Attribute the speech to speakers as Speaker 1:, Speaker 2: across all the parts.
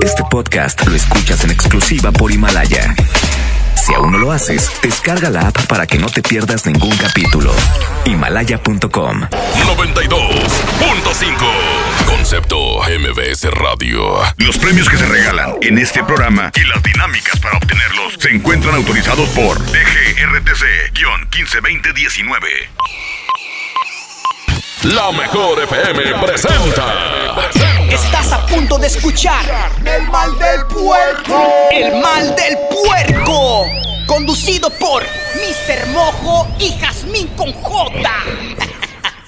Speaker 1: Este podcast lo escuchas en exclusiva por Himalaya. Si aún no lo haces, descarga la app para que no te pierdas ningún capítulo. Himalaya.com
Speaker 2: 92.5 Concepto MBS Radio.
Speaker 3: Los premios que se regalan en este programa y las dinámicas para obtenerlos se encuentran autorizados por DGRTC-152019.
Speaker 2: La mejor FM presenta.
Speaker 4: Estás a punto de escuchar El mal del puerco. El mal del puerco. Conducido por Mr. Mojo y Jazmín con J.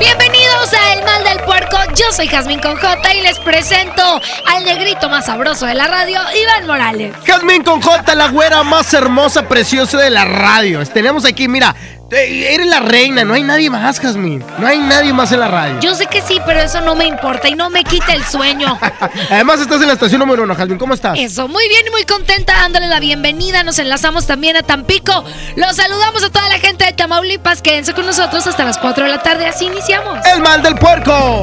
Speaker 5: Bienvenidos a El Mal del Puerco, yo soy Jazmín con J y les presento al negrito más sabroso de la radio, Iván Morales.
Speaker 6: Jazmín con J, la güera más hermosa, preciosa de la radio. Tenemos aquí, mira, eres la reina, no hay nadie más, Jazmín. No hay nadie más en la radio.
Speaker 5: Yo sé que sí, pero eso no me importa y no me quita el sueño.
Speaker 6: Además, estás en la estación número uno, Jazmín. ¿Cómo estás?
Speaker 5: Eso, muy bien y muy contenta dándole la bienvenida. Nos enlazamos también a Tampico. Los saludamos a toda la gente de Tamaulipas. Quédense con nosotros hasta las 4 de la tarde. Así iniciamos.
Speaker 6: El mal del puerco.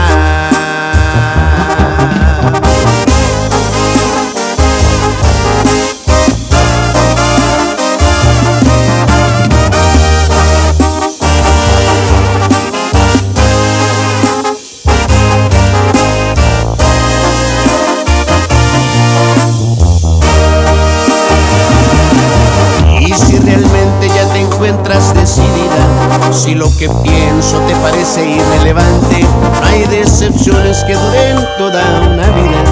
Speaker 7: Si lo que pienso te parece irrelevante, no hay decepciones que duren toda una vida.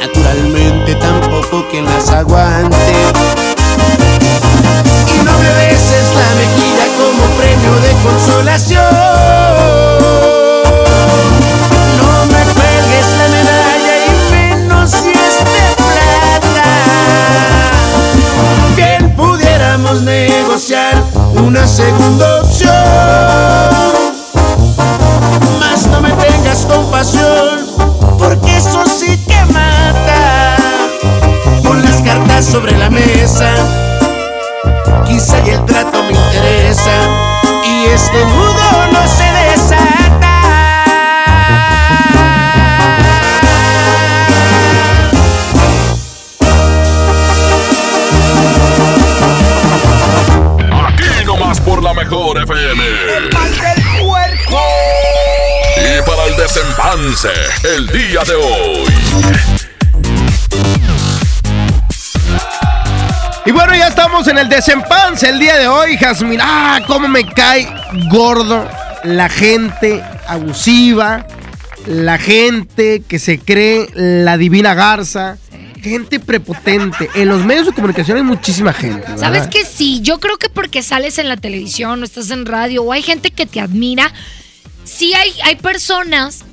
Speaker 7: Naturalmente tampoco quien las aguante. Y no me beses la mejilla como premio de consolación. No me cuelgues la medalla y menos si es de plata. Negociar una segunda opción. Más no me tengas compasión, porque eso sí que mata. Pon las cartas sobre la mesa, quizá y el trato me interesa, y este nudo no se desata.
Speaker 2: Mejor FM.
Speaker 4: El mal del puerco.
Speaker 2: Y para el desempance, el día de hoy.
Speaker 6: Y bueno, ya estamos en el desempance el día de hoy, Jazmín. Ah, cómo me cae gordo la gente abusiva, la gente que se cree la divina garza, gente prepotente. En los medios de comunicación hay muchísima gente.
Speaker 5: ¿Sabes que sí? Yo creo que porque sales en la televisión o estás en radio o hay gente que te admira, sí hay, hay personas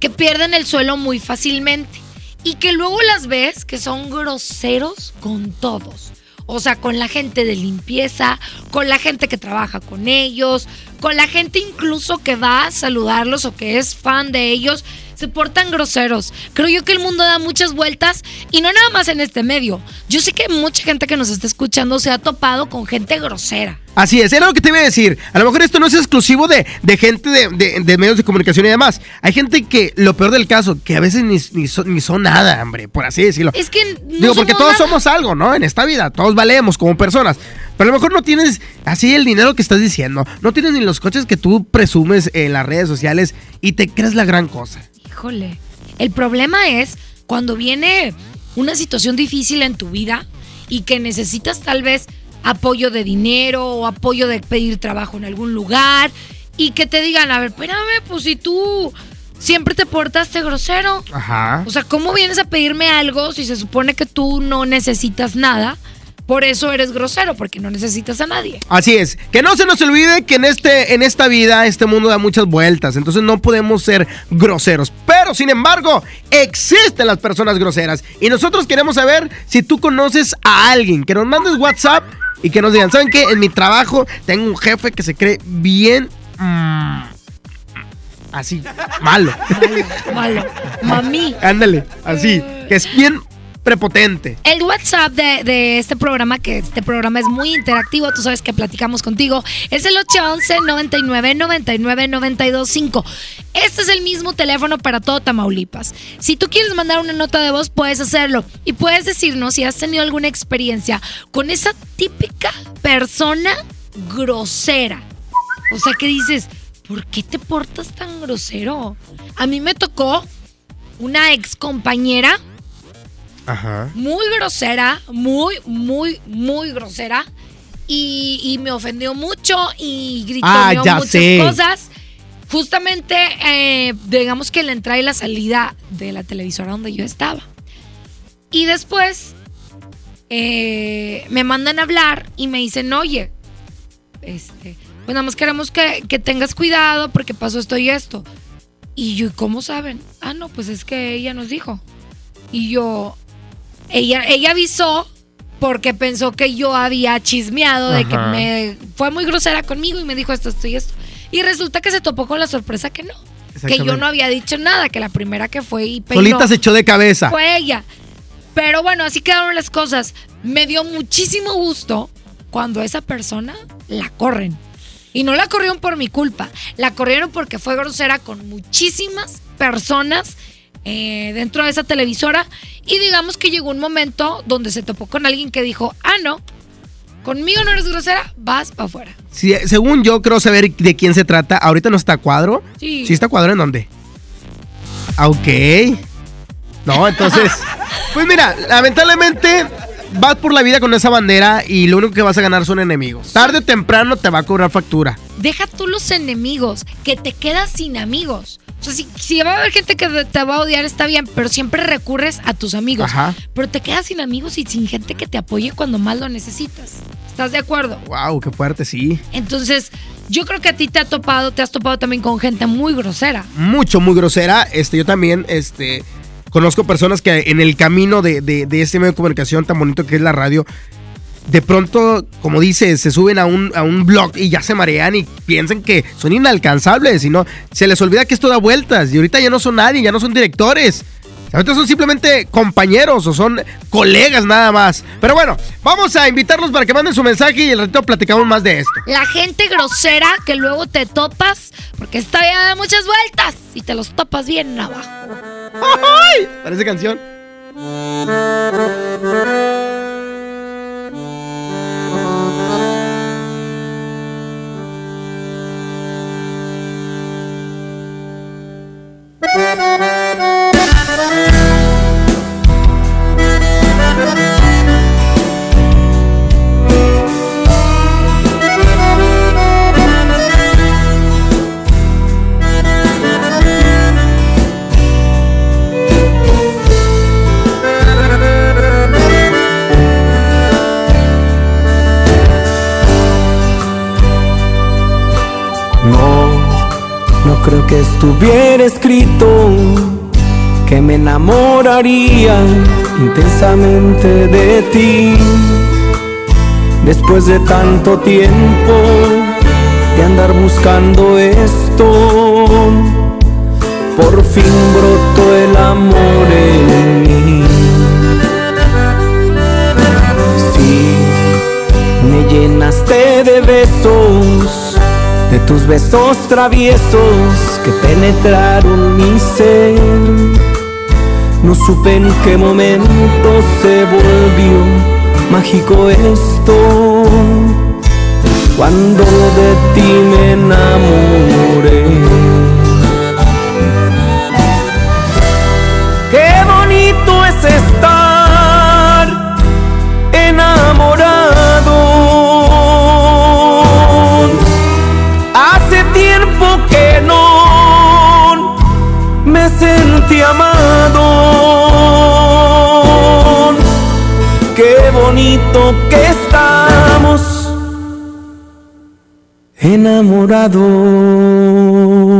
Speaker 5: que pierden el suelo muy fácilmente. y que luego las ves que son groseros con todos. O sea, con la gente de limpieza, con la gente que trabaja con ellos, con la gente incluso que va a saludarlos o que es fan de ellos se portan groseros. Creo yo que el mundo da muchas vueltas y no nada más en este medio. Yo sé que mucha gente que nos está escuchando se ha topado con gente grosera.
Speaker 6: Así es, era lo que te iba a decir. A lo mejor esto no es exclusivo de, de gente de, de- de medios de comunicación y demás. Hay gente que, lo peor del caso, que a veces ni, ni son, ni son nada, hombre, por así decirlo.
Speaker 5: Es que no
Speaker 6: Digo, porque todos
Speaker 5: nada.
Speaker 6: somos algo, ¿no? En esta vida, todos valemos como personas. Pero a lo mejor no tienes así el dinero que estás diciendo. No tienes ni los coches que tú presumes en las redes sociales y te crees la gran cosa.
Speaker 5: Híjole. El problema es cuando viene una situación difícil en tu vida y que necesitas tal vez apoyo de dinero o apoyo de pedir trabajo en algún lugar y que te digan, a ver, espérame, pues si tú siempre te portaste grosero.
Speaker 6: Ajá.
Speaker 5: O sea, ¿cómo vienes a pedirme algo si se supone que tú no necesitas nada? Por eso eres grosero, porque no necesitas a nadie.
Speaker 6: Así es, que no se nos olvide que en este en esta vida este mundo da muchas vueltas, entonces no podemos ser groseros, pero sin embargo, existen las personas groseras y nosotros queremos saber si tú conoces a alguien, que nos mandes WhatsApp y que nos digan, ¿saben qué? En mi trabajo tengo un jefe que se cree bien mm, así, malo.
Speaker 5: Malo, malo. Mami.
Speaker 6: Ándale, así, que es bien
Speaker 5: El WhatsApp de, este programa, que este programa es muy interactivo, tú sabes que platicamos contigo, es el 811 99 99 925. Este es el mismo teléfono para todo Tamaulipas. Si tú quieres mandar una nota de voz, puedes hacerlo. Y puedes decirnos si has tenido alguna experiencia con esa típica persona grosera. O sea, que dices, ¿por qué te portas tan grosero? A mí me tocó una ex compañera
Speaker 6: Ajá.
Speaker 5: muy grosera, muy, muy, muy grosera. Y, y me ofendió mucho y gritó
Speaker 6: Ah,
Speaker 5: muchas
Speaker 6: sé.
Speaker 5: cosas. Justamente, eh, digamos que la entrada y la salida de la televisora donde yo estaba. Y después eh, me mandan a hablar y me dicen, oye, este, pues nada más queremos que, que tengas cuidado porque pasó esto y esto. Y yo, ¿y ¿cómo saben? Ah, no, pues es que ella nos dijo. Y yo, ella, ella avisó porque pensó que yo había chismeado de que me fue muy grosera conmigo y me dijo esto, esto y esto. Y resulta que se topó con la sorpresa que no. Que yo no había dicho nada, que la primera que fue y peinó
Speaker 6: Solita se echó de cabeza.
Speaker 5: fue ella. Pero bueno, así quedaron las cosas. Me dio muchísimo gusto cuando esa persona la corren. Y no la corrieron por mi culpa, la corrieron porque fue grosera con muchísimas personas eh, dentro de esa televisora. Y digamos que llegó un momento donde se topó con alguien que dijo, ah, no, conmigo no eres grosera, vas para afuera.
Speaker 6: Sí, según yo creo saber de quién se trata. Ahorita no está cuadro.
Speaker 5: Sí.
Speaker 6: ¿Sí está cuadro en dónde? Ah, Ok. No, entonces. pues mira, lamentablemente vas por la vida con esa bandera y lo único que vas a ganar son enemigos. Tarde o temprano te va a cobrar factura.
Speaker 5: deja tú los enemigos, que te quedas sin amigos. O sea, si, si va a haber gente que te va a odiar, está bien, pero siempre recurres a tus amigos.
Speaker 6: Ajá.
Speaker 5: Pero te quedas sin amigos y sin gente que te apoye cuando más lo necesitas. ¿Estás de acuerdo?
Speaker 6: Wow, qué fuerte, sí.
Speaker 5: Entonces, yo creo que a ti te ha topado, te has topado también con gente muy grosera.
Speaker 6: Mucho, muy grosera. Este, yo también, este. Conozco personas que en el camino de, de- de este medio de comunicación tan bonito que es la radio, de pronto, como dice, se suben a un, a un blog y ya se marean y piensan que son inalcanzables y no, se les olvida que esto da vueltas y ahorita ya no son nadie, ya no son directores. Ahorita son simplemente compañeros o son colegas nada más. Pero bueno, vamos a invitarlos para que manden su mensaje y el ratito platicamos más de esto.
Speaker 5: La gente grosera que luego te topas, porque esta vida da muchas vueltas y te los topas bien abajo.
Speaker 6: ¡Ay! Parece canción.
Speaker 8: No, no creo que estuviera escrito que me enamoraría intensamente de ti. Después de tanto tiempo de andar buscando esto, por fin brotó el amor en mí. Sí, me llenaste de besos, de tus besos traviesos que penetraron mi ser. No supe en qué momento se volvió mágico esto, cuando de ti me enamoré. Que estamos enamorados.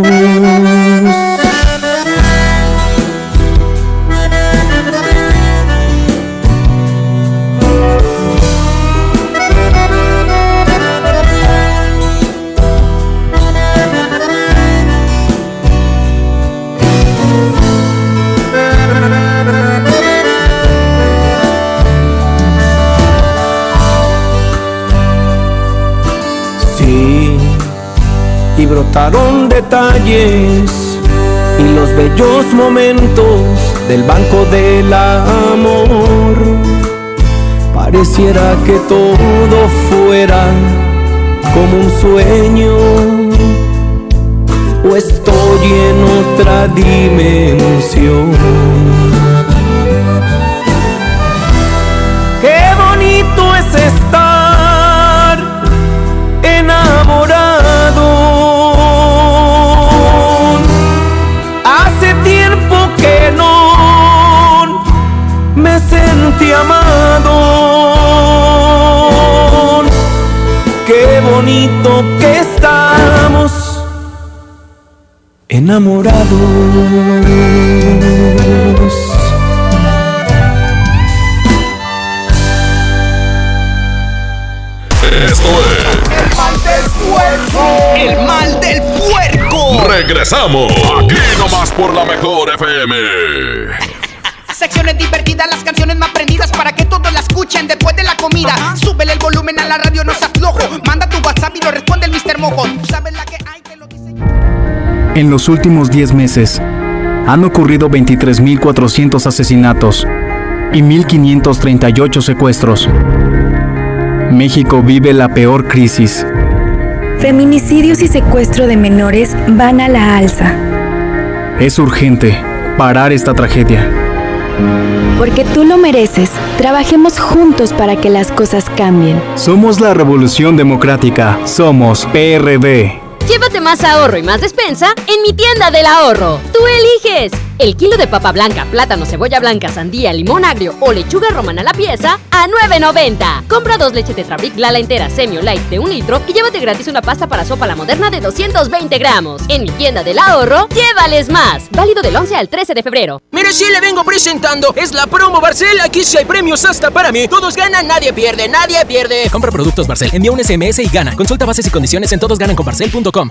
Speaker 8: Y los bellos momentos del banco del amor. Pareciera que todo fuera como un sueño o estoy en otra dimensión. Sentí amado. Qué bonito que estamos enamorados.
Speaker 2: Esto
Speaker 4: El mal del puerco. El mal del puerco.
Speaker 2: es. Regresamos. Aquí nomás por la mejor FM.
Speaker 4: Secciones divertidas, las canciones más prendidas para que todos la escuchen después de la comida. Súbele el volumen a la radio, no seas flojo. Manda tu WhatsApp y lo responde el Mr. Mojo. Tú sabes la que hay, te lo dice.
Speaker 9: En los últimos 10 meses han ocurrido 23.400 asesinatos y 1.538 secuestros. México vive la peor crisis.
Speaker 10: Feminicidios y secuestro de menores van a la alza.
Speaker 9: Es urgente parar esta tragedia.
Speaker 10: Porque tú lo mereces. Trabajemos juntos para que las cosas cambien.
Speaker 9: Somos la Revolución Democrática. Somos PRD.
Speaker 11: Llévate más ahorro y más despensa en mi tienda del ahorro. Tú eliges. El kilo de papa blanca, plátano, cebolla blanca, sandía, limón agrio o lechuga romana a la pieza a 9.90. Compra dos leches Tetrabric Lala entera Semi o Light de un litro y llévate gratis una pasta para sopa la moderna de 220 gramos. En mi tienda del ahorro, llévales más. Válido del 11 al 13 de febrero.
Speaker 12: Mire, si le vengo presentando, es la promo Barcel. Aquí sí hay premios hasta para mí. Todos ganan, nadie pierde, nadie pierde.
Speaker 13: Compra productos Barcel, envía un SMS y gana. Consulta bases y condiciones en todosgananconbarcel.com.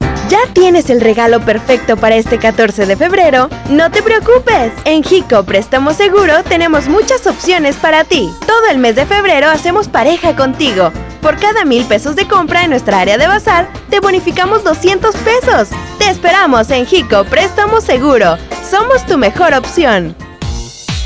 Speaker 14: ¿Ya tienes el regalo perfecto para este 14 de febrero? No te preocupes. En Jico Préstamo Seguro tenemos muchas opciones para ti. Todo el mes de febrero hacemos pareja contigo. Por cada mil pesos de compra en nuestra área de bazar, te bonificamos 200 pesos. Te esperamos en Jico Préstamo Seguro. Somos tu mejor opción.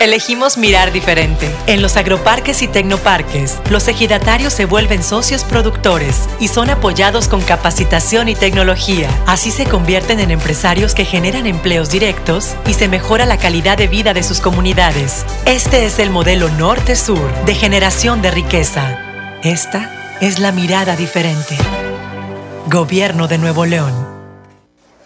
Speaker 15: Elegimos mirar diferente. En los agroparques y tecnoparques, los ejidatarios se vuelven socios productores y son apoyados con capacitación y tecnología. Así se convierten en empresarios que generan empleos directos y se mejora la calidad de vida de sus comunidades. Este es el modelo norte-sur de generación de riqueza. Esta es la mirada diferente. Gobierno de Nuevo León.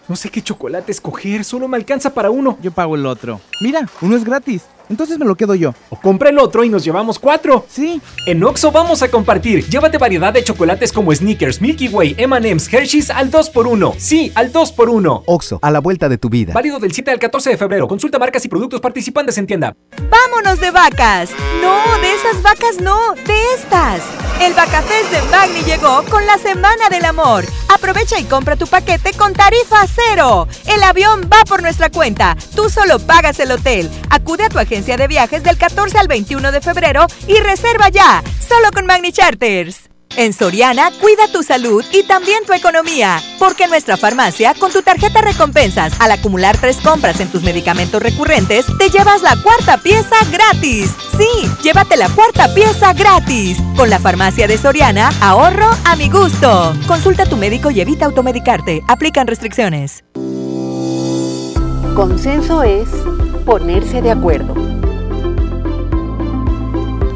Speaker 16: No sé qué chocolate escoger, solo me alcanza para uno.
Speaker 17: Yo pago el otro. Mira, uno es gratis. Entonces me lo quedo yo.
Speaker 16: O compra el otro y nos llevamos cuatro.
Speaker 17: Sí.
Speaker 16: En Oxo vamos a compartir. Llévate variedad de chocolates como Snickers, Milky Way, M&M's, Hershey's al 2x1. Sí, al 2x1.
Speaker 17: Oxo, a la vuelta de tu vida.
Speaker 16: Válido del 7 al 14 de febrero. Consulta marcas y productos participantes en tienda.
Speaker 18: ¡Vámonos de vacas! No, de esas vacas no, de estas. El Vacafest de Magni llegó con la Semana del Amor. Aprovecha y compra tu paquete con tarifa cero. El avión va por nuestra cuenta. Tú solo pagas el hotel. Acude a tu de viajes del 14 al 21 de febrero y reserva ya, solo con Magni Charters. En Soriana, cuida tu salud y también tu economía, porque en nuestra farmacia, con tu tarjeta recompensas, al acumular tres compras en tus medicamentos recurrentes, te llevas la cuarta pieza gratis. Sí, llévate la cuarta pieza gratis. Con la farmacia de Soriana, ahorro a mi gusto. Consulta a tu médico y evita automedicarte. Aplican restricciones.
Speaker 19: Consenso es ponerse de acuerdo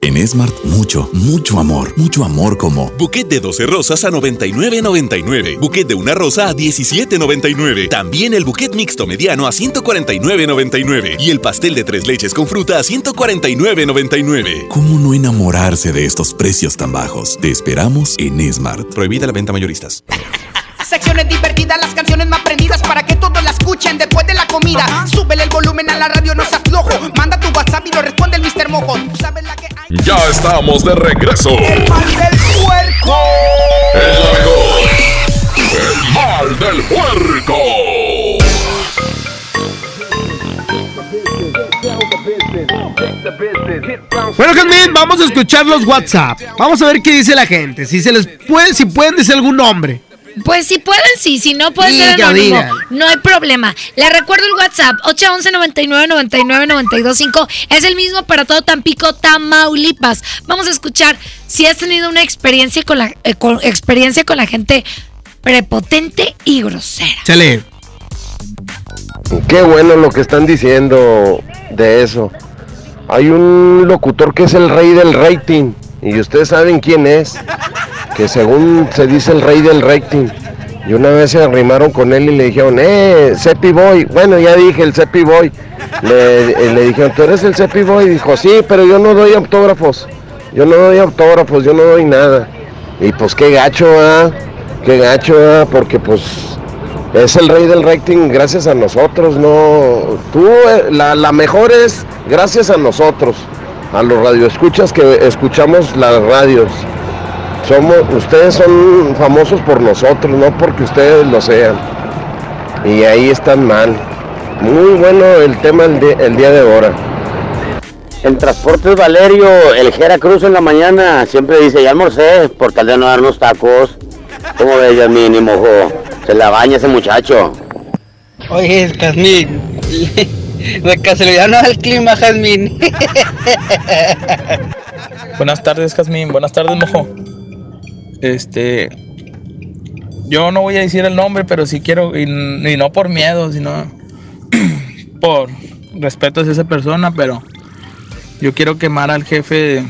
Speaker 20: En Smart, mucho, mucho amor. Mucho amor como.
Speaker 21: Buquet de 12 rosas a 99.99. Buquet de una rosa a 17.99. También el buquet mixto mediano a 149.99. Y el pastel de tres leches con fruta a 149.99.
Speaker 20: ¿Cómo no enamorarse de estos precios tan bajos? Te esperamos en Smart.
Speaker 21: Prohibida la venta mayoristas.
Speaker 4: Secciones divertidas, las canciones escuchen después de la comida. Súbele el volumen a la radio, no seas flojo. Manda tu WhatsApp y lo responde el Mr. Mojo. ¿Tú sabes la que hay?
Speaker 2: Ya estamos de regreso.
Speaker 4: El mal del puerco.
Speaker 2: El mejor. El mal del puerco.
Speaker 6: Bueno, Jasmine, vamos a escuchar los WhatsApp. Vamos a ver qué dice la gente. Si se les puede, si pueden decir algún nombre.
Speaker 5: Pues si pueden, sí. Si no, puede ser anónimo.
Speaker 6: diga.
Speaker 5: No hay problema. Le recuerdo el WhatsApp, 811 99 99 925 Es el mismo para todo Tampico, Tamaulipas. Vamos a escuchar si has tenido una experiencia con la, eh, con- experiencia con la gente prepotente y grosera.
Speaker 6: Chale.
Speaker 22: Qué bueno lo que están diciendo de eso. Hay un locutor que es el rey del rating y ustedes saben quién es, que según se dice el rey del rating. Y una vez se arrimaron con él y le dijeron, eh, Cepi Boy. Bueno, ya dije el Cepi Boy. Le, eh, le dijeron, ¿tú eres el Cepi Boy? Y dijo, sí, pero yo no doy autógrafos. Yo no doy autógrafos, yo no doy nada. Y pues qué gacho, ¿ah? Qué gacho, ¿ah? Porque pues es el rey del rating gracias a nosotros, no. Tú, eh, la, la mejor es gracias a nosotros, a los radioescuchas que escuchamos las radios. Somos, ustedes son famosos por nosotros, no porque ustedes lo sean. Y ahí están mal. Muy bueno el tema el, di- el día de ahora.
Speaker 23: En Transportes Valerio, el Jera Cruz en la mañana siempre dice, ya almorcé, por tal de no darnos tacos. ¿Cómo ves, Yasmin y mojo? Se la baña ese muchacho.
Speaker 24: Oye, Jazmín. De casualidad no el clima, Jazmín.
Speaker 25: Buenas tardes, Jazmín. Buenas tardes, mojo. Este. Yo no voy a decir el nombre, pero sí quiero, y, y no por miedo, sino por respeto hacia esa persona, pero yo quiero quemar al jefe de,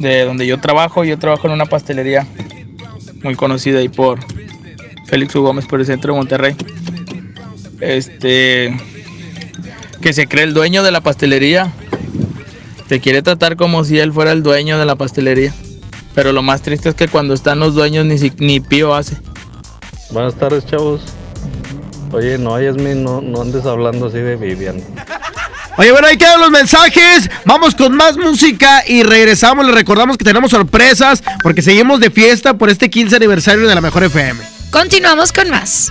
Speaker 25: de donde yo trabajo. Yo trabajo en una pastelería muy conocida ahí por Félix U. Gómez, por el centro de Monterrey. Este. Que se cree el dueño de la pastelería. Te quiere tratar como si él fuera el dueño de la pastelería. Pero lo más triste es que cuando están los dueños ni, si- ni pío hace.
Speaker 26: Buenas tardes, chavos. Oye, no, Yasmin, no, no andes hablando así de Vivian.
Speaker 6: Oye, bueno, ahí quedan los mensajes. Vamos con más música y regresamos. Les recordamos que tenemos sorpresas porque seguimos de fiesta por este 15 aniversario de la Mejor FM.
Speaker 5: Continuamos con más.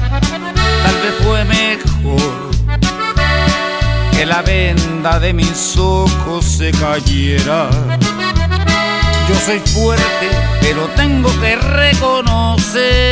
Speaker 8: Tal vez fue mejor que la venda de mis ojos se cayera. Yo soy fuerte, pero tengo que reconocer.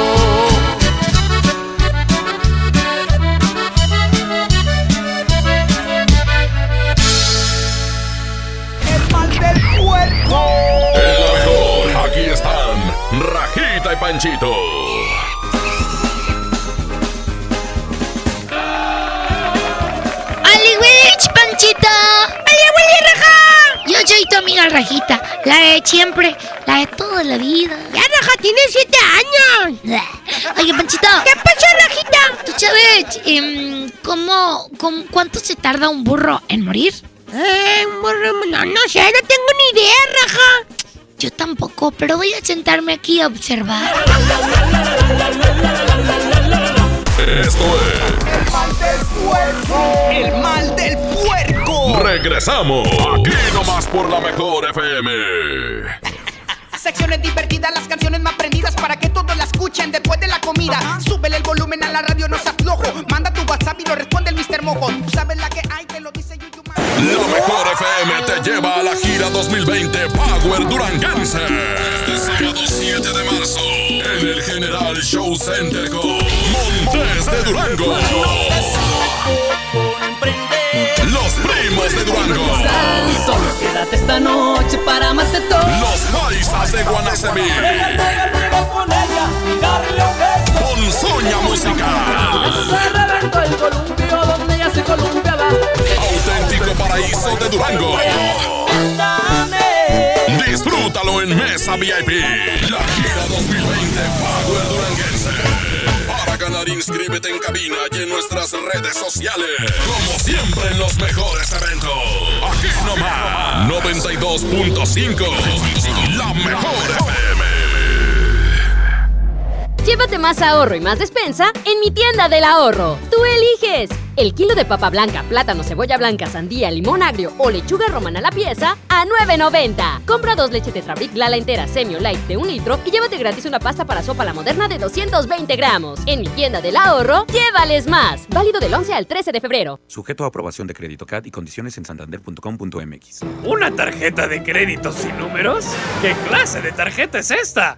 Speaker 4: Puerco.
Speaker 2: Es la mejor. Aquí están Rajita y Panchito.
Speaker 5: ¡Ali Witch, Panchito! ¡Ali, Willy, Raja! Yo soy tu amiga Rajita, la de siempre, la de toda la vida. ¡Ya, Raja, tienes siete años! Oye, Panchito. ¿Qué pasó, Rajita? ¿Tú sabes em, cómo, cómo- cuánto se tarda un burro en morir? Eh, no, no sé, no tengo ni idea, Raja. Yo tampoco, pero voy a sentarme aquí a observar.
Speaker 2: Esto es
Speaker 4: El mal del puerco. El mal del puerco.
Speaker 2: Regresamos. Aquí nomás por la mejor FM.
Speaker 4: Secciones divertidas, las canciones más prendidas para que todos la escuchen después de la comida. Súbele el volumen a la radio, no seas flojo. Manda tu WhatsApp y lo responde el Mr. Mojo. Tú sabes la que hay, que lo Yuyu.
Speaker 2: La mejor FM te lleva a la gira 2020 Power Duranguense. Este sábado 7 de marzo en el General Show Center con Montes de Durango. Los primos de Durango.
Speaker 27: Solo quédate esta noche para amarte todo.
Speaker 2: Los paisas de Guanacemí. Ponzoña musical.
Speaker 27: el columpio se columpiaba.
Speaker 2: Auténtico paraíso de Durango. Disfrútalo en Mesa VIP. La gira 2020 Power Duranguense. Para ganar, inscríbete en cabina y en nuestras redes sociales. Como siempre en los mejores eventos. Aquí nomás. 92.5. La mejor FM.
Speaker 11: Llévate más ahorro y más despensa en mi tienda del ahorro. Tú eliges. El kilo de papa blanca, plátano, cebolla blanca, sandía, limón agrio o lechuga romana a la pieza a 9.90. Compra dos leches Tetrabric Lala entera semi light de un litro y llévate gratis una pasta para sopa la moderna de 220 gramos. En mi tienda del ahorro, llévales más. Válido del 11 al 13 de febrero.
Speaker 28: Sujeto a aprobación de crédito CAT y condiciones en santander.com.mx.
Speaker 29: ¿Una tarjeta de crédito sin números? ¿Qué clase de tarjeta es esta?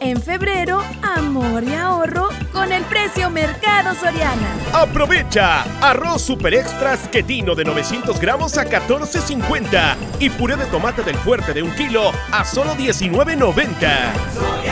Speaker 30: En febrero, amor y ahorro con el precio Mercado Soriana.
Speaker 26: Aprovecha arroz super extras quetino de 900 gramos a 14.50 y puré de tomate del fuerte de un kilo a solo 19.90.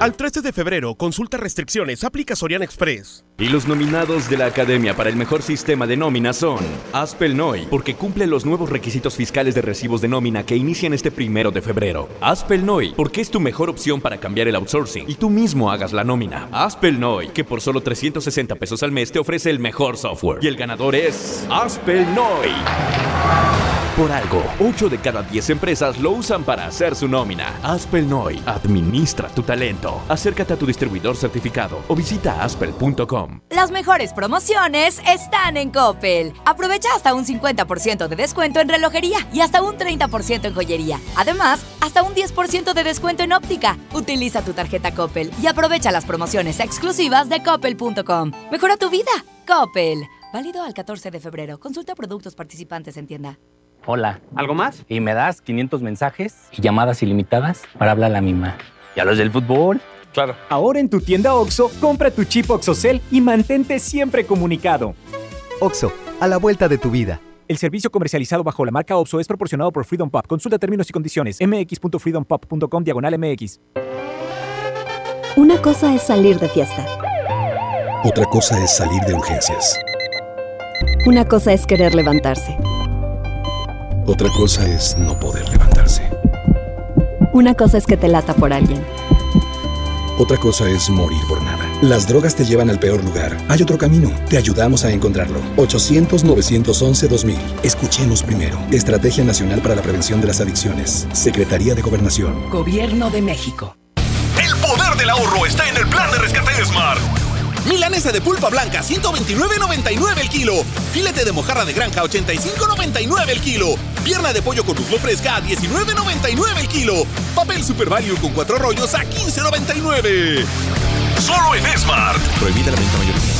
Speaker 26: Al 13 de febrero, consulta restricciones, aplica Soriana Express.
Speaker 31: Y los nominados de la Academia para el Mejor Sistema de Nómina son Aspelnoy, porque cumple los nuevos requisitos fiscales de recibos de nómina que inician este primero de febrero. Aspelnoy, porque es tu mejor opción para cambiar el outsourcing y tú mismo hagas la nómina. Aspelnoy, que por solo 360 pesos al mes te ofrece el mejor software. Y el ganador es Aspelnoy. Por algo, 8 de cada 10 empresas lo usan para hacer su nómina. Aspelnoy, administra tu talento. Acércate a tu distribuidor certificado o visita aspel.com.
Speaker 32: Las mejores promociones están en Coppel. Aprovecha hasta un 50% de descuento en relojería y hasta un 30% en joyería. Además, hasta un 10% de descuento en óptica. Utiliza tu tarjeta Coppel y aprovecha las promociones exclusivas de coppel.com. Mejora tu vida. Coppel. Válido al 14 de febrero. Consulta productos participantes en tienda.
Speaker 33: Hola. ¿Algo más? Y me das 500 mensajes y llamadas ilimitadas para hablar a la misma. ¿Y a los del fútbol?
Speaker 16: Claro. Ahora en tu tienda OXO, compra tu chip OXOCEL y mantente siempre comunicado.
Speaker 34: OXO, a la vuelta de tu vida.
Speaker 16: El servicio comercializado bajo la marca OXO es proporcionado por Freedom Pop. Consulta términos y condiciones. mx.freedompop.com diagonal mx.
Speaker 30: Una cosa es salir de fiesta.
Speaker 35: Otra cosa es salir de urgencias.
Speaker 30: Una cosa es querer levantarse.
Speaker 35: Otra cosa es no poder levantarse.
Speaker 30: Una cosa es que te lata por alguien.
Speaker 35: Otra cosa es morir por nada. Las drogas te llevan al peor lugar. Hay otro camino. Te ayudamos a encontrarlo. 800-911-2000. Escuchemos primero. Estrategia Nacional para la Prevención de las Adicciones. Secretaría de Gobernación.
Speaker 36: Gobierno de México.
Speaker 21: El poder del ahorro está en el plan de rescate de Smart. Milanesa de pulpa blanca, 129.99 el kilo. Filete de mojarra de granja, 85.99 el kilo. Pierna de pollo con muslo fresca, a 19.99 el kilo. Papel Super Value con cuatro rollos a 15.99. Solo en Smart.
Speaker 35: Prohibida la venta mayorista.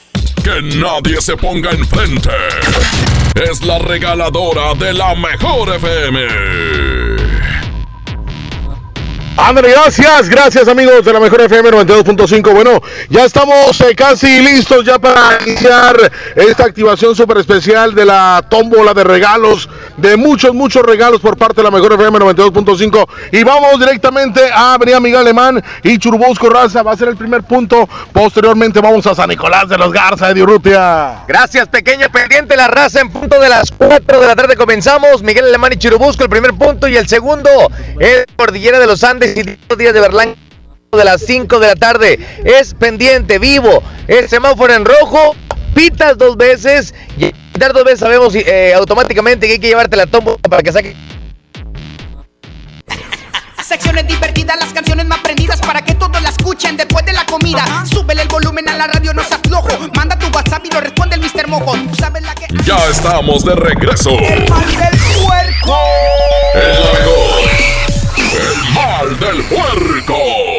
Speaker 2: Que nadie se ponga enfrente. Es la regaladora de la mejor FM.
Speaker 35: André, gracias, gracias amigos de la mejor FM 92.5. Bueno, ya estamos eh, casi listos ya para iniciar esta activación súper especial de la tómbola de regalos, de muchos, muchos regalos por parte de la mejor FM 92.5. Y vamos directamente a Avenida Miguel Alemán y Churubusco Raza. Va a ser el primer punto. Posteriormente vamos a San Nicolás de los Garza de Urrutia.
Speaker 37: Gracias, pequeño pendiente. La raza en punto de las 4 de la tarde comenzamos. Miguel Alemán y Churubusco, el primer punto. Y el segundo es Cordillera de los Andes y Díaz de Berlán de las 5 de la tarde. Es pendiente, vivo. El semáforo en rojo. Pitas dos veces. Y pitar dos veces sabemos eh, automáticamente que hay que llevarte la tómbola para que saque.
Speaker 4: Secciones divertidas, las canciones más prendidas para que todos la escuchen después de la comida. Súbele el volumen a la radio, no se aflojo. Manda tu WhatsApp y lo responde el Mr. Mojo. Tú sabes la que.
Speaker 2: Ya estamos de regreso.
Speaker 4: El mal del puerco.
Speaker 2: El mejor. El mal del puerco.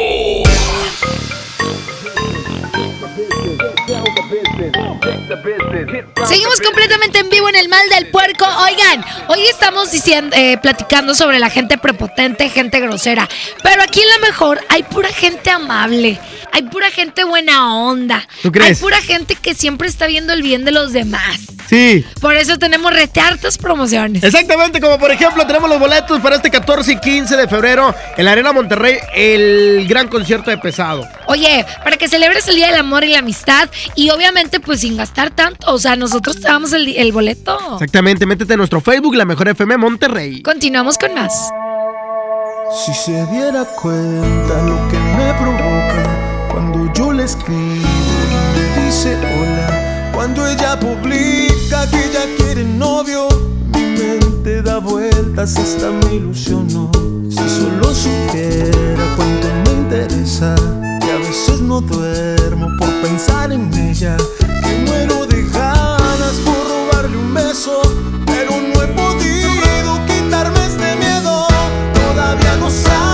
Speaker 5: Seguimos completamente en vivo en el mal del puerco. Oigan, hoy estamos diciendo, eh, platicando sobre la gente prepotente, gente grosera. Pero aquí en la mejor hay pura gente amable. Hay pura gente buena onda.
Speaker 6: ¿Tú crees?
Speaker 5: Hay pura gente que siempre está viendo el bien de los demás.
Speaker 6: Sí.
Speaker 5: Por eso tenemos rete hartas promociones.
Speaker 6: Exactamente, como por ejemplo tenemos los boletos para este 14 y 15 de febrero en la Arena Monterrey, el gran concierto de pesado.
Speaker 5: Oye, para que celebres el Día del Amor y la Amistad y obviamente pues sin gastar tanto. O sea, nosotros te damos el, el boleto.
Speaker 6: Exactamente, métete en nuestro Facebook, la mejor FM Monterrey.
Speaker 5: Continuamos con más.
Speaker 38: Si se diera cuenta lo que me provoca cuando yo le escribo y me dice hola, cuando ella publica que ya quiere novio, mi mente da vueltas hasta me ilusionó. Si solo supiera cuánto me interesa, a veces no duermo por pensar en ella, que muero de ganas por robarle un beso, pero no he podido quitarme este miedo. Todavía no sabe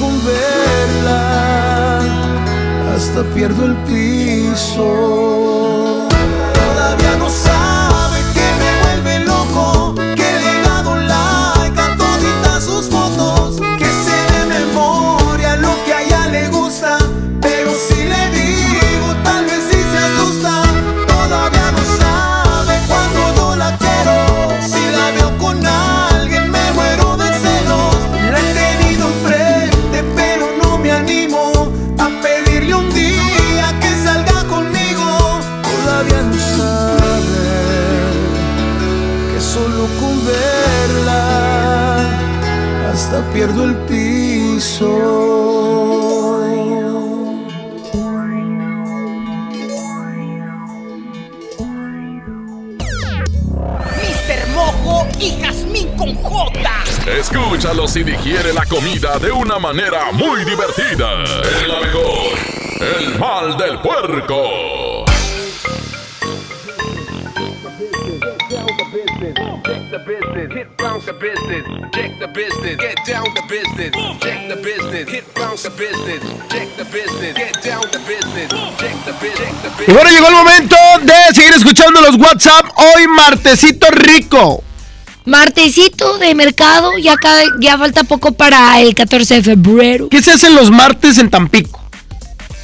Speaker 38: con verla hasta pierdo el piso.
Speaker 2: Escúchalo si digiere la comida de una manera muy divertida. Es la mejor. El mal del puerco.
Speaker 6: Y bueno, llegó el momento de seguir escuchando los WhatsApp. Hoy martesito rico.
Speaker 5: Martesito de mercado, ya, cada- ya falta poco para el 14 de febrero.
Speaker 6: ¿Qué se hacen los martes en Tampico?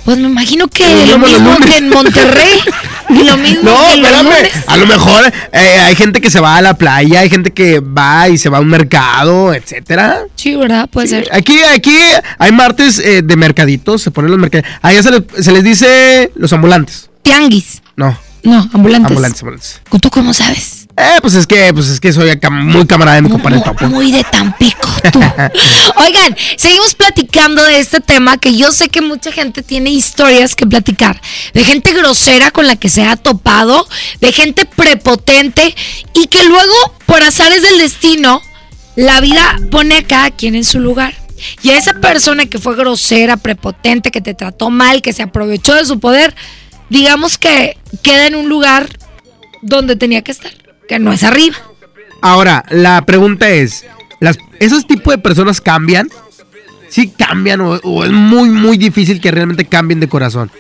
Speaker 5: Pues me imagino que
Speaker 6: Lo
Speaker 5: lo
Speaker 6: mismo
Speaker 5: que en Monterrey. y lo mismo
Speaker 6: No,
Speaker 5: que los
Speaker 6: espérame.
Speaker 5: lunes.
Speaker 6: A lo mejor eh, hay gente que se va a la playa, hay gente que va y se va a un mercado, etcétera.
Speaker 5: Sí, ¿verdad? Puede ser.
Speaker 6: Aquí, aquí hay martes eh, de mercaditos, se ponen los mercaditos. Allá se les, se les dice los ambulantes.
Speaker 5: Tianguis.
Speaker 6: No.
Speaker 5: No, ambulantes.
Speaker 6: Ambulantes, ambulantes.
Speaker 5: ¿Tú cómo sabes?
Speaker 6: Eh, pues es que, pues es que soy muy camarada de mi compadre Topo.
Speaker 5: Muy de Tampico, tú. Oigan, seguimos platicando de este tema que yo sé que mucha gente tiene historias que platicar. De gente grosera con la que se ha topado, de gente prepotente y que luego, por azares del destino, la vida pone a cada quien en su lugar. Y a esa persona que fue grosera, prepotente, que te trató mal, que se aprovechó de su poder, digamos que queda en un lugar donde tenía que estar, que no es arriba.
Speaker 6: Ahora, la pregunta es, ¿las, ¿esos tipos de personas cambian? ¿Sí cambian o, o es muy, muy difícil que realmente cambien de corazón?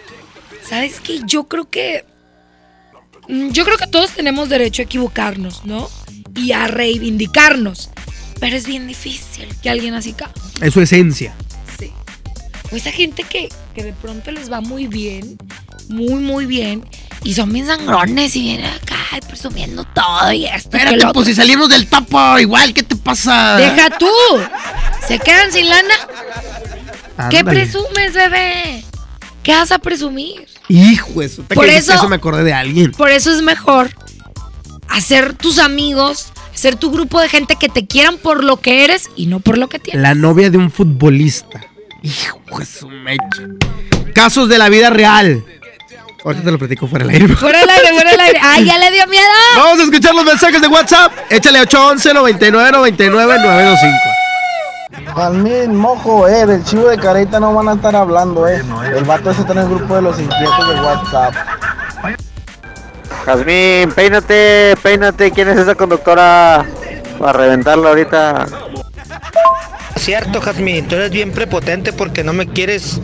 Speaker 5: ¿Sabes qué? Yo creo que. mm, Yo creo que todos tenemos derecho a equivocarnos, ¿no? Y a reivindicarnos. Pero es bien difícil que alguien así cambie.
Speaker 6: Es su esencia.
Speaker 5: O esa gente que, que de pronto les va muy bien, muy, muy bien, y son bien sangrones y vienen acá presumiendo todo y esto.
Speaker 6: Espérate, pues si salimos del topo, igual, ¿qué te pasa?
Speaker 5: Deja tú. ¿Se quedan sin lana? ¿Qué presumes, bebé? ¿Qué vas a presumir?
Speaker 6: Hijo, eso.
Speaker 5: Por
Speaker 6: Por
Speaker 5: eso-
Speaker 6: eso me acordé de alguien.
Speaker 5: Por eso es mejor hacer tus amigos, hacer tu grupo de gente que te quieran por lo que eres y no por lo que tienes.
Speaker 6: La novia de un futbolista. Hijo su mecha. Casos de la vida real. Ahorita te lo platico fuera del aire.
Speaker 5: Fuera del aire, fuera del aire. ¡Ay, ya le dio miedo!
Speaker 6: Vamos a escuchar los mensajes de WhatsApp. Échale 811 99 99 925.
Speaker 39: Palmín, mojo, eh, del chivo de careta no van a estar hablando, eh. El vato ese está en el grupo de los inquietos de WhatsApp.
Speaker 40: Jazmín, peínate, peínate. ¿Quién es esa conductora? Para reventarla ahorita.
Speaker 41: Cierto, Jazmín, tú eres bien prepotente porque no me quieres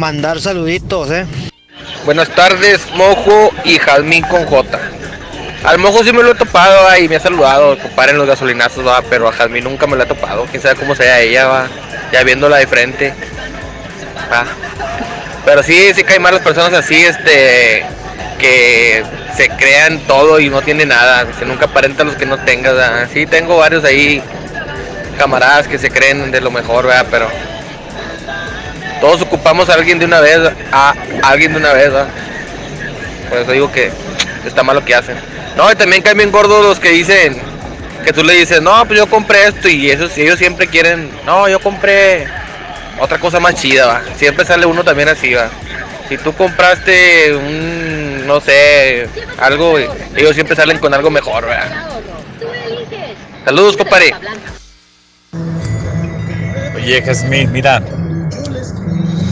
Speaker 41: mandar saluditos, ¿eh?
Speaker 42: Buenas tardes, Mojo y Jazmín con J. Al Mojo sí me lo he topado ah, y me ha saludado, compadre en los gasolinazos, va, pero a Jazmín nunca me lo he topado. Quién sabe cómo sea ella, va, ya viéndola de frente. va. Pero sí, sí que hay malas personas así, este, que se crean todo y no tienen nada, que nunca aparentan los que no tengas. ¿verdad? Sí, tengo varios ahí, camaradas que se creen de lo mejor, ¿verdad? pero todos ocupamos a alguien de una vez, a alguien de una vez, ¿verdad? Por eso digo que está mal lo que hacen. No, y también caen bien gordos los que dicen que tú le dices, no, pues yo compré esto y esos, ellos siempre quieren, no, yo compré otra cosa más chida, va. Siempre sale uno también así, va. Si tú compraste un, no sé, algo, ellos siempre salen con algo mejor, ¿verdad? Saludos, compadre.
Speaker 43: Oye, Jazmín, mira,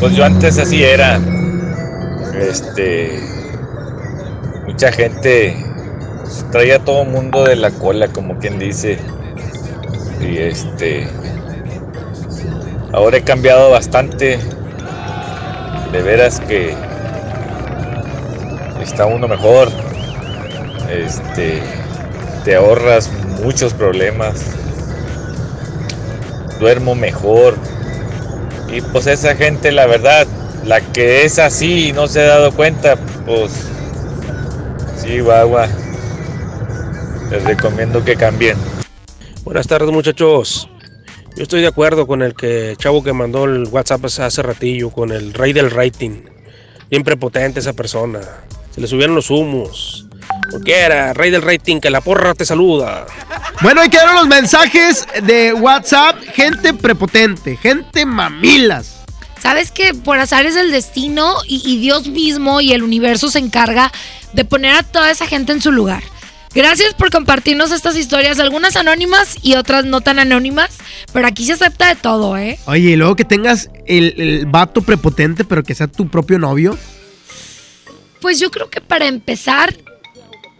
Speaker 43: pues yo antes así era. Este. Mucha gente traía a todo mundo de la cola, como quien dice. Y este. Ahora he cambiado bastante. De veras que. Está uno mejor. Este. Te ahorras muchos problemas. Duermo mejor. Y pues esa gente, la verdad, la que es así y no se ha dado cuenta, pues sí, guagua. Les recomiendo que cambien.
Speaker 29: Buenas tardes muchachos. Yo estoy de acuerdo con el que chavo que mandó el WhatsApp hace- ratillo, con el rey del rating. Bien prepotente esa persona. Se le subieron los humos. Porque era rey del rating, que la porra te saluda.
Speaker 6: Bueno, ahí quedaron los mensajes de WhatsApp. Gente prepotente, gente mamilas.
Speaker 5: ¿Sabes que por azares del destino y, y Dios mismo y el universo se encarga de poner a toda esa gente en su lugar? Gracias por compartirnos estas historias, algunas anónimas y otras no tan anónimas, pero aquí se acepta de todo, ¿eh?
Speaker 6: Oye, y luego que tengas el, el vato prepotente, pero que sea tu propio novio.
Speaker 5: Pues yo creo que para empezar,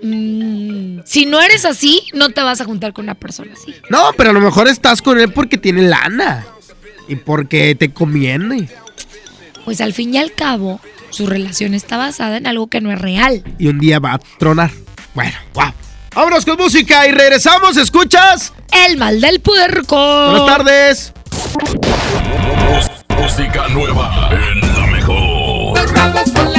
Speaker 5: mm, si no eres así, no te vas a juntar con una persona así.
Speaker 6: No, pero a lo mejor estás con él porque tiene lana. Y porque te conviene.
Speaker 5: Pues al fin y al cabo, su relación está basada en algo que no es real.
Speaker 6: Y un día va a tronar. Bueno, wow. Vámonos con música y regresamos. ¿Escuchas?
Speaker 5: El mal del puerco.
Speaker 6: Buenas tardes.
Speaker 2: Música nueva en la mejor.
Speaker 44: Estamos con la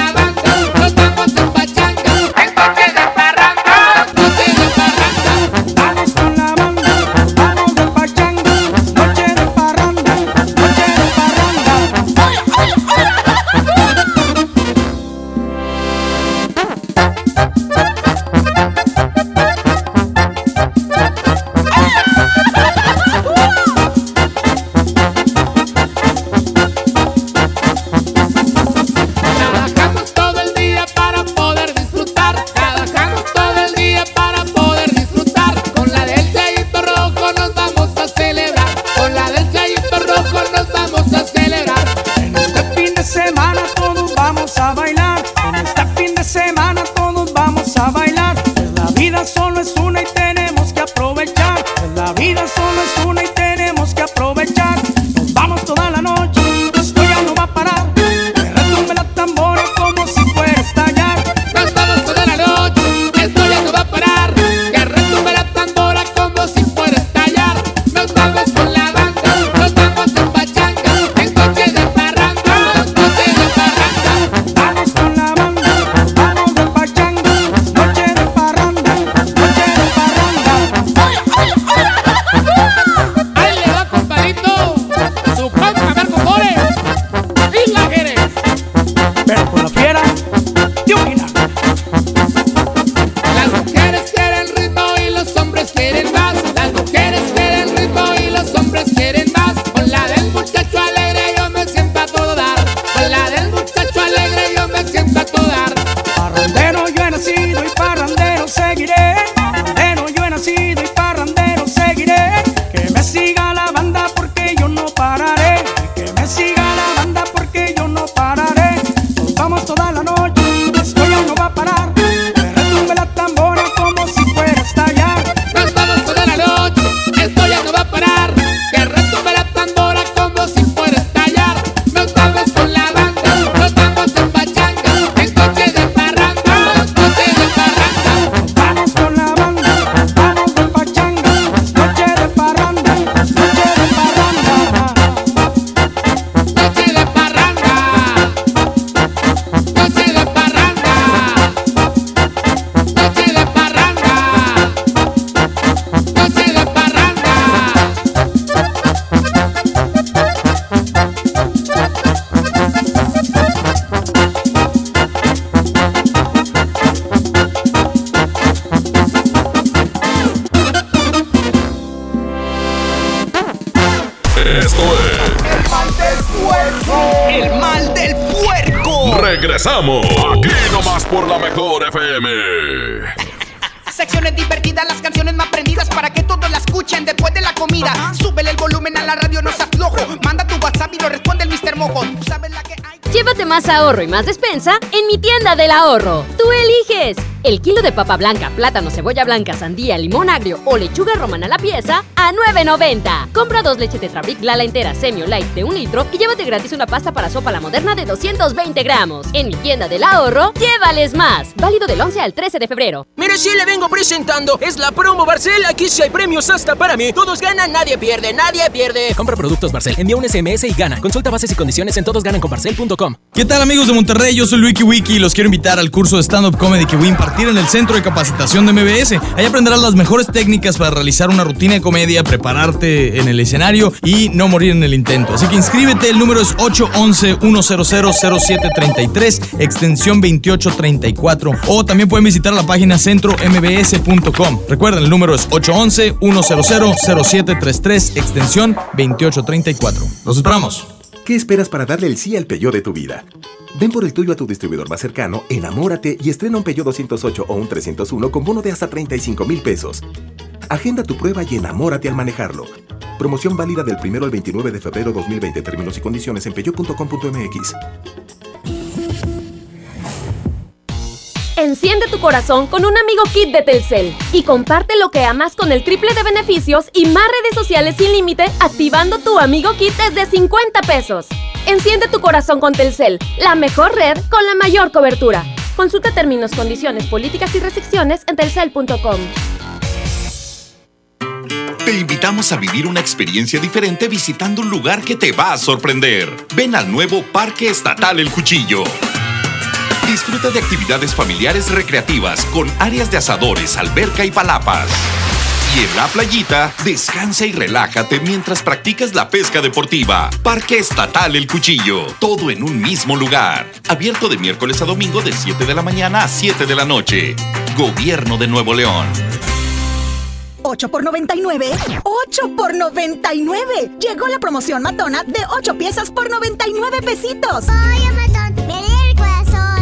Speaker 2: Regresamos. Aquí nomás por la mejor FM.
Speaker 44: Secciones divertidas, las canciones más prendidas para que todos la escuchen después de la comida. Súbele el volumen a la radio, no se aflojo. Manda tu WhatsApp y lo responde el Mr. Mojo. Tú sabes la que hay.
Speaker 11: Llévate más ahorro y más despensa en mi tienda del ahorro. Tú eliges. El kilo de papa blanca, plátano, cebolla blanca, sandía, limón agrio o lechuga romana a la pieza a 9.90. Compra dos leches Tetrabric Lala entera semi light de un litro y llévate gratis una pasta para sopa la moderna de 220 gramos. En mi tienda del ahorro, llévales más. Válido del 11 al 13 de febrero.
Speaker 12: Mire, sí le vengo presentando. Es la promo Barcel. Aquí sí hay premios hasta para mí. Todos ganan, nadie pierde, nadie pierde.
Speaker 45: Compra productos Barcel, envía un SMS y gana. Consulta bases y condiciones en todosgananconbarcel.com.
Speaker 20: ¿Qué tal amigos de Monterrey? Yo soy Wiki Wiki y los quiero invitar al curso de stand-up comedy que voy a impartir en el Centro de Capacitación de MBS. Ahí aprenderás las mejores técnicas para realizar una rutina de comedia, prepararte en el escenario y no morir en el intento. Así que inscríbete, el número es 811-100-0733, extensión 2834. O también pueden visitar la página centrombs.com. Recuerden, el número es 811-100-0733, extensión 2834. Los esperamos.
Speaker 46: ¿Qué esperas para darle el sí al Peugeot de tu vida? Ven por el tuyo a tu distribuidor más cercano, enamórate y estrena un Peugeot 208 o un 301 con bono de hasta 35 mil pesos. Agenda tu prueba y enamórate al manejarlo. Promoción válida del 1 al 29 de febrero 2020. Términos y condiciones en peugeot.com.mx.
Speaker 14: Enciende tu corazón con un amigo kit de Telcel y comparte lo que amas con el triple de beneficios y más redes sociales sin límite activando tu amigo kit desde 50 pesos. Enciende tu corazón con Telcel, la mejor red con la mayor cobertura. Consulta términos, condiciones, políticas y restricciones en telcel.com.
Speaker 47: Te invitamos a vivir una experiencia diferente visitando un lugar que te va a sorprender. Ven al nuevo Parque Estatal El Cuchillo. Disfruta de actividades familiares recreativas con áreas de asadores, alberca y palapas. Y en la playita, descansa y relájate mientras practicas la pesca deportiva. Parque Estatal El Cuchillo. Todo en un mismo lugar. Abierto de miércoles a domingo de 7 de la mañana a 7 de la noche. Gobierno de Nuevo León.
Speaker 48: 8 por 99. 8 por 99. Llegó la promoción matona de 8 piezas por 99 pesitos. Oye, matón,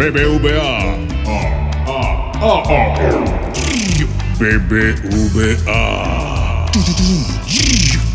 Speaker 2: BBVA, BBVA,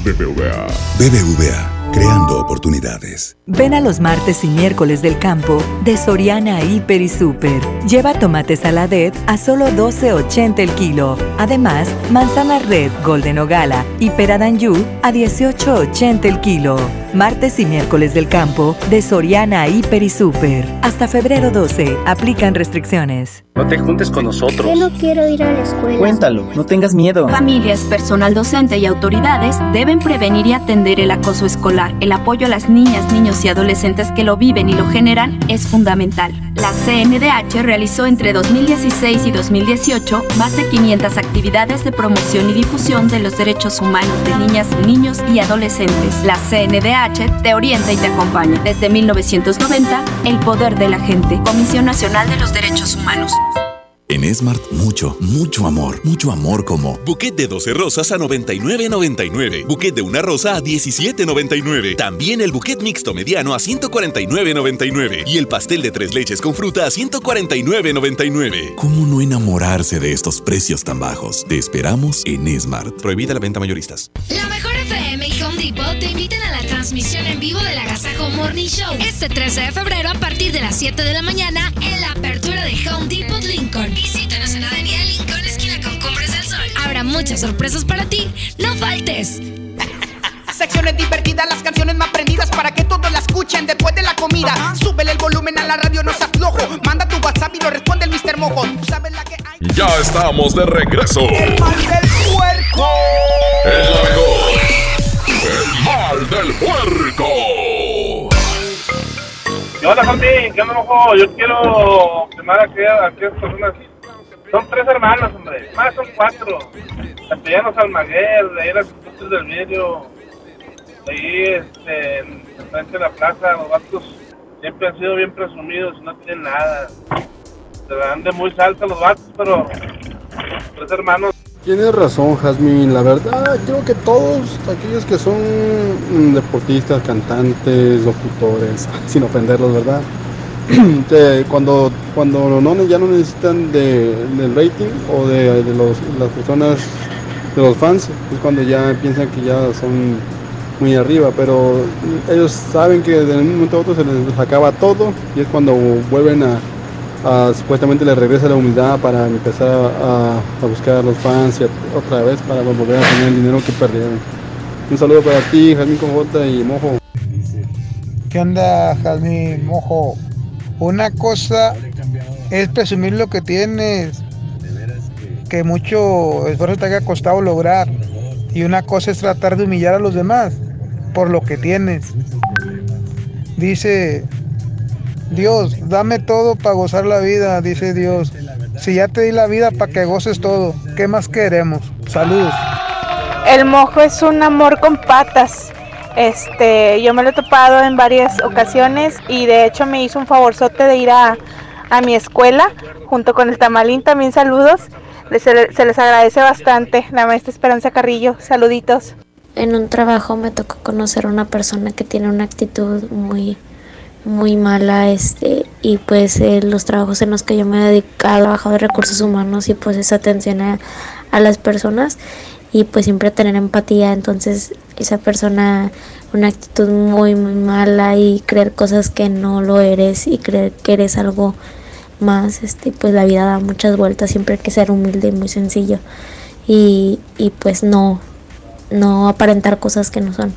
Speaker 2: BBVA.
Speaker 49: BBVA, creando oportunidades.
Speaker 18: Ven a los martes y miércoles del campo de Soriana Hiper y Super. Lleva tomate saladet a solo 12.80 el kilo. Además, manzana red Golden o Gala y pera d'Anjou a 18.80 el kilo. Martes y miércoles del campo de Soriana Hiper y Super. Hasta febrero 12. Aplican restricciones.
Speaker 50: No te juntes con nosotros.
Speaker 42: Yo no quiero ir a la escuela.
Speaker 50: Cuéntalo, no tengas miedo.
Speaker 51: Familias, personal docente y autoridades deben prevenir y atender el acoso escolar. El apoyo a las niñas, niños y adolescentes que lo viven y lo generan es fundamental. La CNDH realizó entre 2016 y 2018 más de 500 actividades de promoción y difusión de los derechos humanos de niñas, niños y adolescentes. La CNDH te orienta y te acompaña. Desde 1990, el poder de la gente. Comisión Nacional de los Derechos Humanos.
Speaker 52: En Smart, mucho, mucho amor. Mucho amor como.
Speaker 51: Buquet de 12 rosas a 99.99. Buquet de una rosa a 17.99. También el buquet mixto mediano a 149.99. Y el pastel de tres leches con fruta a 149.99.
Speaker 52: ¿Cómo no enamorarse de estos precios tan bajos? Te esperamos en Smart.
Speaker 51: Prohibida la venta mayoristas.
Speaker 5: La mejor FM y Te invitan a la transmisión en vivo del Agasajo Morning Show este 13 de febrero a partir de las 7 de la mañana en la apertura de Home Depot Lincoln. Visítanos en Avenida Lincoln, esquina con Cumbres del Sol. Habrá muchas sorpresas para ti. ¡No faltes!
Speaker 4: Secciones divertidas, las canciones más prendidas para que todos la escuchen después de la comida. Súbele el volumen a la radio, no seas flojo. Manda tu WhatsApp y lo responde el Mr. Mojo. Tú sabes la que hay.
Speaker 2: Ya estamos de regreso.
Speaker 4: El mal del puerco.
Speaker 2: El la mejor. El mal del puerco.
Speaker 44: ¿Qué onda, Santi? ¿Qué onda, mojo? Yo quiero quemar a aquellas, personas. Son tres hermanas, hombre. Más son cuatro. Castellanos Almaguer, de ahí las industrias del vidrio. De ahí, este, en frente de la plaza, los vatos siempre han sido bien presumidos y no tienen nada. Se dan de muy salsa los vatos, pero tres hermanos.
Speaker 38: Tienes razón, Jazmín. La verdad, creo que todos aquellos que son mm, deportistas, cantantes, locutores, sin ofenderlos, ¿verdad? Te- cuando cuando no ya no necesitan de, del rating o de, de los, las personas, de los fans, es cuando ya piensan que ya son muy arriba, pero ellos saben que de un momento a otro se les acaba todo y es cuando vuelven a, a- supuestamente les regresa la humildad para empezar a, buscar a los fans y otra vez para volver a tener el dinero que perdieron. Un saludo para ti, Jazmín con J y Mojo.
Speaker 53: ¿Qué onda, Jazmín Mojo? Una cosa es presumir lo que tienes, que mucho esfuerzo te haya costado lograr. Y una cosa es tratar de humillar a los demás por lo que tienes. Dice, Dios, dame todo para gozar la vida, dice Dios. Si ya te di la vida para que goces todo, ¿qué más queremos? Saludos.
Speaker 54: El mojo es un amor con patas. Este, yo me lo he topado en varias ocasiones y de hecho me hizo un favorzote de ir a, a mi escuela junto con el tamalín. También saludos. Se, se les agradece bastante. La maestra Esperanza Carrillo. Saluditos.
Speaker 55: En un trabajo me tocó conocer a una persona que tiene una actitud muy muy mala este y pues eh, los trabajos en los que yo me he dedicado trabajado de recursos humanos y pues esa atención a, a las personas y pues siempre tener empatía. Entonces esa persona una actitud muy muy mala y creer cosas que no lo eres y creer que eres algo más este pues la vida da muchas vueltas. Siempre hay que ser humilde y muy sencillo y, y pues no no aparentar cosas que no son.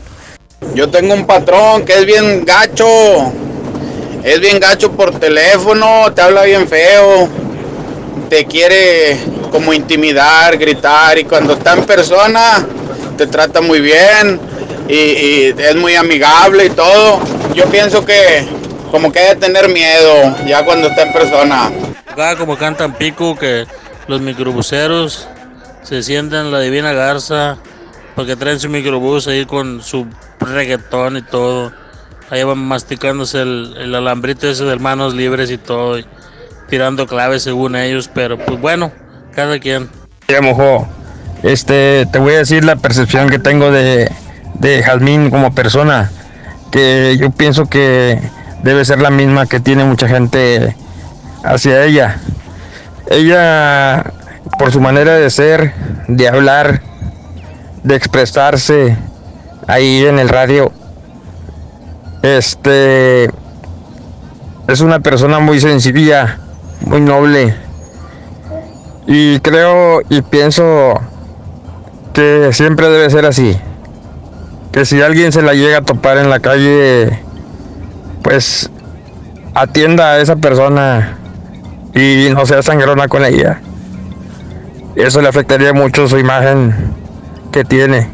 Speaker 38: Yo tengo un patrón que es bien gacho. Es bien gacho por teléfono, te habla bien feo. Te quiere como intimidar, gritar y cuando está en persona te trata muy bien y, es muy amigable y todo. Yo pienso que como que hay que tener miedo ya cuando está en persona.
Speaker 44: Acá como cantan pico que los microbuseros se sienten en la Divina Garza porque traen su microbús ahí con su reggaetón y todo. Ahí van masticándose el, el alambrito ese de manos libres y todo, tirando claves según ellos, pero pues bueno, cada quien.
Speaker 56: Ya mojo. Este, te voy a decir la percepción que tengo de, de Jazmín como persona, que yo pienso que debe ser la misma que tiene mucha gente hacia ella. Ella, por su manera de ser, de hablar, de expresarse ahí en el radio, este, es una persona muy sencilla, muy noble. Y creo y pienso que siempre debe ser así. Que si alguien se la llega a topar en la calle, pues atienda a esa persona y no sea sangrona con ella. Eso le afectaría mucho su imagen que tiene.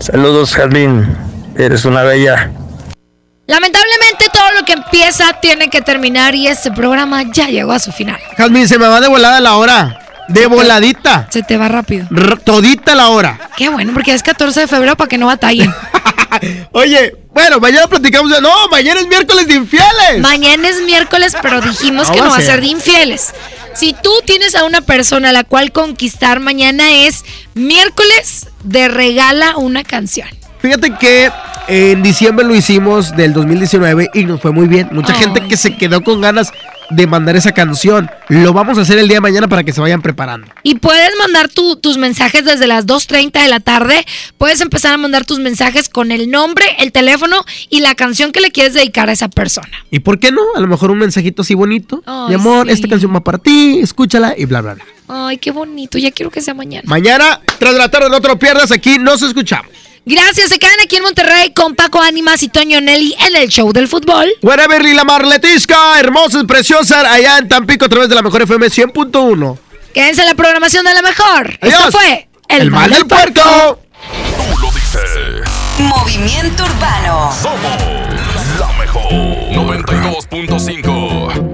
Speaker 56: Saludos, Jazmín. Eres una bella.
Speaker 5: Lamentablemente todo lo que empieza tiene que terminar y este programa ya llegó a su final.
Speaker 6: Jazmín, se me va de volada la hora. De voladita.
Speaker 5: Se te va rápido.
Speaker 6: R- todita la hora.
Speaker 5: Qué bueno, porque es 14 de febrero para que no batallen.
Speaker 6: Oye, bueno, mañana platicamos de... No, mañana es miércoles de infieles.
Speaker 5: Mañana es miércoles, pero dijimos
Speaker 6: No
Speaker 5: que
Speaker 6: va
Speaker 5: no va a
Speaker 6: ser.
Speaker 5: ser de infieles. Si tú tienes a una persona a la cual conquistar, mañana es miércoles de regala una canción.
Speaker 6: Fíjate que en diciembre lo hicimos del 2019 y nos fue muy bien. Mucha gente que se quedó con ganas de mandar esa canción. Lo vamos a hacer el día de mañana para que se vayan preparando.
Speaker 5: Y puedes mandar tu- tus mensajes desde las 2.30 de la tarde. Puedes empezar a mandar tus mensajes con el nombre, el teléfono y la canción que le quieres dedicar a esa persona.
Speaker 6: ¿Y por qué no? A lo mejor un mensajito así bonito. Mi amor,
Speaker 5: sí.
Speaker 6: esta canción va para ti, escúchala y bla, bla, bla.
Speaker 5: Ay, qué bonito. Ya quiero que sea mañana.
Speaker 6: Mañana, tras de la tarde, no te lo pierdas. Aquí nos escuchamos.
Speaker 5: Gracias. Se quedan aquí en Monterrey con Paco Ánimas y Toño Nelly en el show del fútbol.
Speaker 6: Wherever la Marletisca, hermosa y preciosa, allá en Tampico a través de la mejor FM 100.1.
Speaker 5: Quédense en la programación de la mejor. Esto
Speaker 6: Adiós.
Speaker 5: fue
Speaker 6: El Mal del Puerco.
Speaker 2: Tú lo dices.
Speaker 57: Movimiento Urbano.
Speaker 2: Somos la mejor. 92.5.